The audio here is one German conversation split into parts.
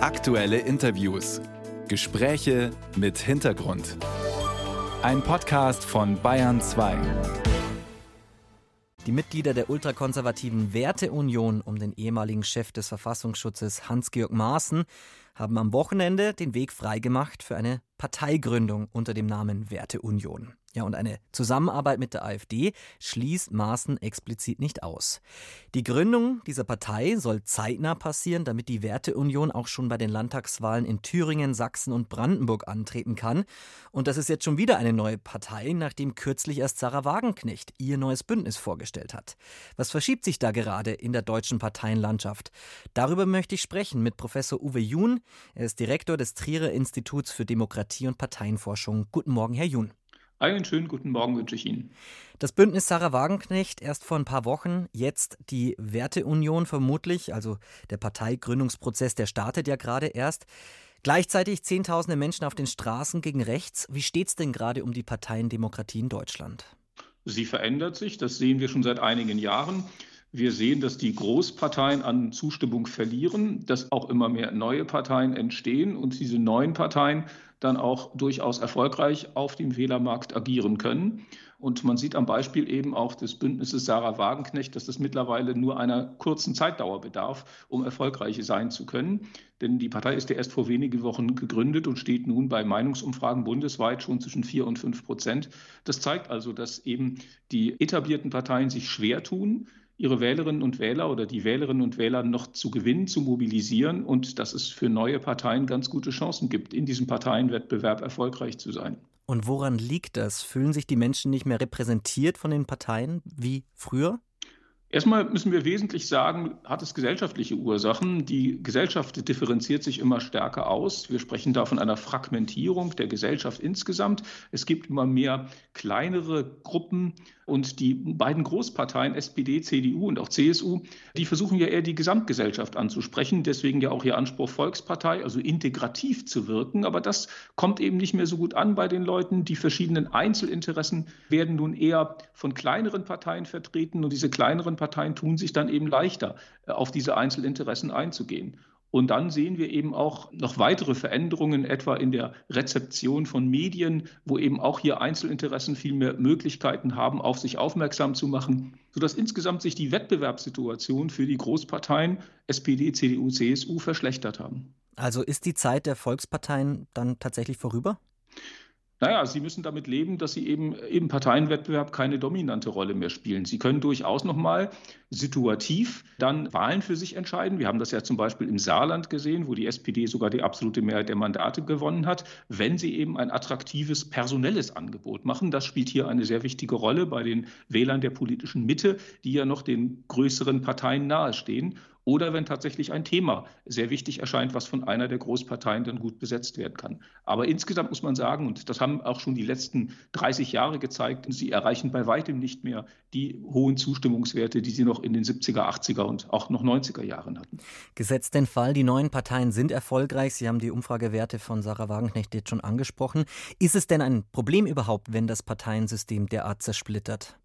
Aktuelle Interviews. Gespräche mit Hintergrund. Ein Podcast von Bayern 2. Die Mitglieder der ultrakonservativen Werteunion um den ehemaligen Chef des Verfassungsschutzes Hans-Georg Maaßen haben am Wochenende den Weg freigemacht für eine Parteigründung unter dem Namen Werteunion. Ja, und eine Zusammenarbeit mit der AfD schließt Maaßen explizit nicht aus. Die Gründung dieser Partei soll zeitnah passieren, damit die Werteunion auch schon bei den Landtagswahlen in Thüringen, Sachsen und Brandenburg antreten kann. Und das ist jetzt schon wieder eine neue Partei, nachdem kürzlich erst Sarah Wagenknecht ihr neues Bündnis vorgestellt hat. Was verschiebt sich da gerade in der deutschen Parteienlandschaft? Darüber möchte ich sprechen mit Professor Uwe Jun. Er ist Direktor des Trierer Instituts für Demokratie und Parteienforschung. Guten Morgen, Herr Jun. Einen schönen guten Morgen wünsche ich Ihnen. Das Bündnis Sarah Wagenknecht erst vor ein paar Wochen, jetzt die Werteunion vermutlich, also der Parteigründungsprozess, der startet ja gerade erst. Gleichzeitig Zehntausende Menschen auf den Straßen gegen rechts. Wie steht es denn gerade um die Parteiendemokratie in Deutschland? Sie verändert sich, das sehen wir schon seit einigen Jahren. Wir sehen, dass die Großparteien an Zustimmung verlieren, dass auch immer mehr neue Parteien entstehen und diese neuen Parteien dann auch durchaus erfolgreich auf dem Wählermarkt agieren können. Und man sieht am Beispiel eben auch des Bündnisses Sarah Wagenknecht, dass das mittlerweile nur einer kurzen Zeitdauer bedarf, um erfolgreich sein zu können. Denn die Partei ist ja erst vor wenigen Wochen gegründet und steht nun bei Meinungsumfragen bundesweit schon zwischen vier und fünf Prozent. Das zeigt also, dass eben die etablierten Parteien sich schwer tun, ihre Wählerinnen und Wähler oder die Wählerinnen und Wähler noch zu gewinnen, zu mobilisieren und dass es für neue Parteien ganz gute Chancen gibt, in diesem Parteienwettbewerb erfolgreich zu sein. Und woran liegt das? Fühlen sich die Menschen nicht mehr repräsentiert von den Parteien wie früher? Erstmal müssen wir wesentlich sagen, hat es gesellschaftliche Ursachen. Die Gesellschaft differenziert sich immer stärker aus. Wir sprechen da von einer Fragmentierung der Gesellschaft insgesamt. Es gibt immer mehr kleinere Gruppen und die beiden Großparteien, SPD, CDU und auch CSU, die versuchen ja eher die Gesamtgesellschaft anzusprechen. Deswegen ja auch ihr Anspruch Volkspartei, also integrativ zu wirken. Aber das kommt eben nicht mehr so gut an bei den Leuten. Die verschiedenen Einzelinteressen werden nun eher von kleineren Parteien vertreten und diese kleineren Parteien tun sich dann eben leichter, äh, auf diese Einzelinteressen einzugehen. Und dann sehen wir eben auch noch weitere Veränderungen, etwa in der Rezeption von Medien, wo eben auch hier Einzelinteressen viel mehr Möglichkeiten haben, auf sich aufmerksam zu machen, sodass insgesamt sich die Wettbewerbssituation für die Großparteien SPD, CDU, CSU verschlechtert haben. Also ist die Zeit der Volksparteien dann tatsächlich vorüber? Naja, Sie müssen damit leben, dass Sie eben im Parteienwettbewerb keine dominante Rolle mehr spielen. Sie können durchaus nochmal situativ dann Wahlen für sich entscheiden. Wir haben das ja zum Beispiel im Saarland gesehen, wo die SPD sogar die absolute Mehrheit der Mandate gewonnen hat, wenn sie eben ein attraktives personelles Angebot machen. Das spielt hier eine sehr wichtige Rolle bei den Wählern der politischen Mitte, die ja noch den größeren Parteien nahestehen oder wenn tatsächlich ein Thema sehr wichtig erscheint, was von einer der Großparteien dann gut besetzt werden kann. Aber insgesamt muss man sagen, und das haben auch schon die letzten 30 Jahre gezeigt, sie erreichen bei weitem nicht mehr die hohen Zustimmungswerte, die sie noch in den 70er, 80er und auch noch 90er Jahren hatten. Gesetzt den Fall, die neuen Parteien sind erfolgreich. Sie haben die Umfragewerte von Sarah Wagenknecht jetzt schon angesprochen. Ist es denn ein Problem überhaupt, wenn das Parteiensystem derart zersplittert?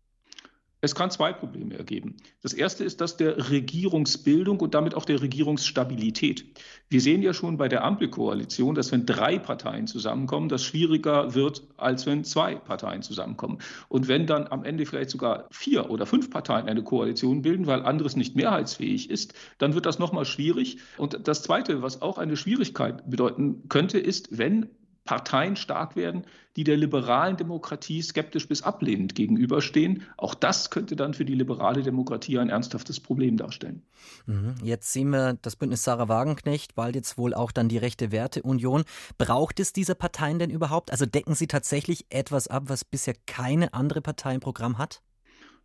Es kann zwei Probleme ergeben. Das erste ist das der Regierungsbildung und damit auch der Regierungsstabilität. Wir sehen ja schon bei der Ampelkoalition, dass wenn drei Parteien zusammenkommen, das schwieriger wird, als wenn zwei Parteien zusammenkommen. Und wenn dann am Ende vielleicht sogar vier oder fünf Parteien eine Koalition bilden, weil anderes nicht mehrheitsfähig ist, dann wird das nochmal schwierig. Und das Zweite, was auch eine Schwierigkeit bedeuten könnte, ist, wenn Parteien stark werden, die der liberalen Demokratie skeptisch bis ablehnend gegenüberstehen. Auch das könnte dann für die liberale Demokratie ein ernsthaftes Problem darstellen. Mhm. Jetzt sehen wir das Bündnis Sarah Wagenknecht, bald jetzt wohl auch dann die Rechte Werteunion. Braucht es diese Parteien denn überhaupt? Also decken sie tatsächlich etwas ab, was bisher keine andere Partei im Programm hat?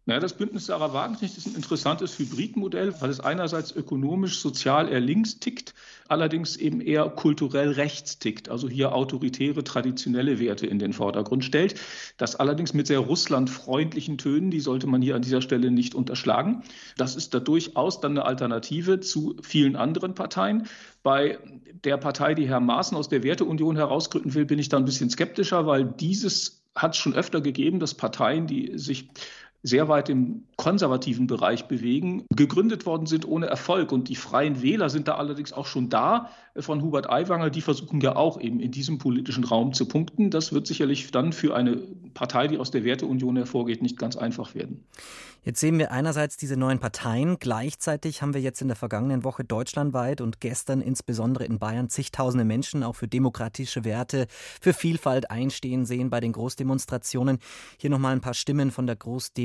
Naja, das Bündnis Sarah Wagenknecht ist ein interessantes Hybridmodell, weil es einerseits ökonomisch, sozial eher links tickt, allerdings eben eher kulturell rechts tickt, also hier autoritäre, traditionelle Werte in den Vordergrund stellt. Das allerdings mit sehr russlandfreundlichen Tönen, die sollte man hier an dieser Stelle nicht unterschlagen. Das ist da durchaus dann eine Alternative zu vielen anderen Parteien. Bei der Partei, die Herr Maaßen aus der Werteunion herausgründen will, bin ich da ein bisschen skeptischer, weil dieses hat es schon öfter gegeben, dass Parteien, die sich sehr weit im konservativen Bereich bewegen, gegründet worden sind ohne Erfolg. Und die Freien Wähler sind da allerdings auch schon da äh, von Hubert Aiwanger. Die versuchen ja auch eben in diesem politischen Raum zu punkten. Das wird sicherlich dann für eine Partei, die aus der Werteunion hervorgeht, nicht ganz einfach werden. Jetzt sehen wir einerseits diese neuen Parteien. Gleichzeitig haben wir jetzt in der vergangenen Woche deutschlandweit und gestern insbesondere in Bayern zigtausende Menschen auch für demokratische Werte, für Vielfalt einstehen sehen bei den Großdemonstrationen. Hier nochmal ein paar Stimmen von der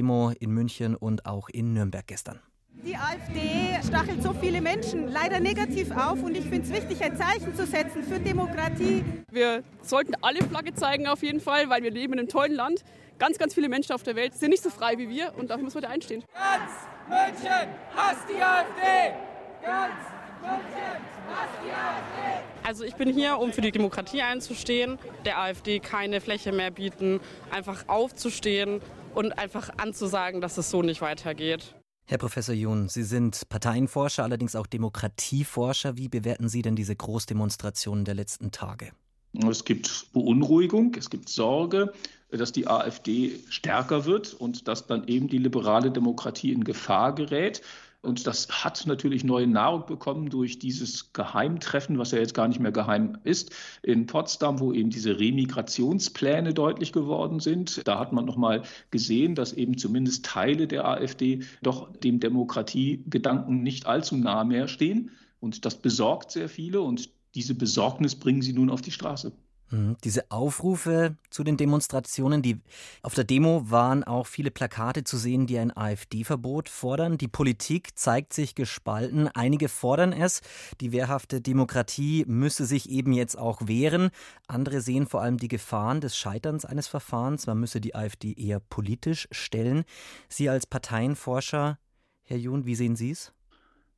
Großdemo in München und auch in Nürnberg gestern. Die AfD stachelt so viele Menschen leider negativ auf und ich finde es wichtig, ein Zeichen zu setzen für Demokratie. Wir sollten alle Flagge zeigen auf jeden Fall, weil wir leben in einem tollen Land. Ganz, ganz viele Menschen auf der Welt sind nicht so frei wie wir und dafür müssen wir da einstehen. Ganz München hasst die AfD! Ganz München hasst die AfD! Also ich bin hier, um für die Demokratie einzustehen, der AfD keine Fläche mehr bieten, einfach aufzustehen und einfach anzusagen, dass es so nicht weitergeht. Herr Professor Jun, Sie sind Parteienforscher, allerdings auch Demokratieforscher. Wie bewerten Sie denn diese Großdemonstrationen der letzten Tage? Es gibt Beunruhigung, es gibt Sorge, dass die AfD stärker wird und dass dann eben die liberale Demokratie in Gefahr gerät. Und das hat natürlich neue Nahrung bekommen durch dieses Geheimtreffen, was ja jetzt gar nicht mehr geheim ist, in Potsdam, wo eben diese Remigrationspläne deutlich geworden sind. Da hat man nochmal gesehen, dass eben zumindest Teile der AfD doch dem Demokratiegedanken nicht allzu nah mehr stehen. Und das besorgt sehr viele und diese Besorgnis bringen sie nun auf die Straße. Mhm. Diese Aufrufe zu den Demonstrationen, die auf der Demo waren auch viele Plakate zu sehen, die ein AfD-Verbot fordern. Die Politik zeigt sich gespalten. Einige fordern es. Die wehrhafte Demokratie müsse sich eben jetzt auch wehren. Andere sehen vor allem die Gefahren des Scheiterns eines Verfahrens. Man müsse die AfD eher politisch stellen. Sie als Parteienforscher, Herr Jun, wie sehen Sie es?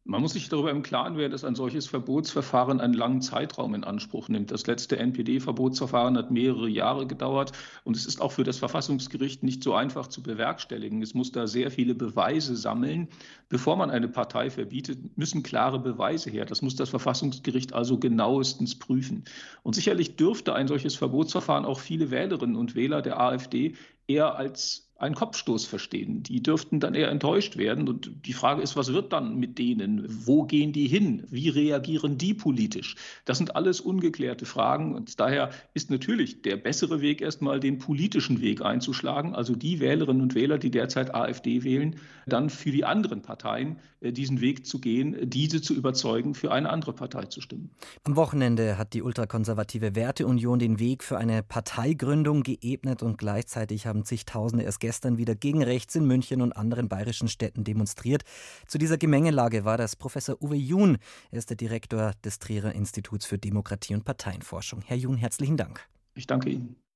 Man muss sich darüber im Klaren werden, dass ein solches Verbotsverfahren einen langen Zeitraum in Anspruch nimmt. Das letzte NPD-Verbotsverfahren hat mehrere Jahre gedauert und es ist auch für das Verfassungsgericht nicht so einfach zu bewerkstelligen. Es muss da sehr viele Beweise sammeln. Bevor man eine Partei verbietet, müssen klare Beweise her. Das muss das Verfassungsgericht also genauestens prüfen. Und sicherlich dürfte ein solches Verbotsverfahren auch viele Wählerinnen und Wähler der AfD eher als einen Kopfstoß verstehen. Die dürften dann eher enttäuscht werden. Und die Frage ist, was wird dann mit denen? Wo gehen die hin? Wie reagieren die politisch? Das sind alles ungeklärte Fragen. Und daher ist natürlich der bessere Weg, erstmal den politischen Weg einzuschlagen. Also die Wählerinnen und Wähler, die derzeit AfD wählen, dann für die anderen Parteien äh, diesen Weg zu gehen, diese zu überzeugen, für eine andere Partei zu stimmen. Am Wochenende hat die ultrakonservative Werteunion den Weg für eine Parteigründung geebnet und gleichzeitig haben zigtausende erst gestern wieder gegen rechts in München und anderen bayerischen Städten demonstriert. Zu dieser Gemengelage war das Professor Uwe Jun. Er ist der Direktor des Trierer Instituts für Demokratie und Parteienforschung. Herr Jun, herzlichen Dank. Ich danke Ihnen.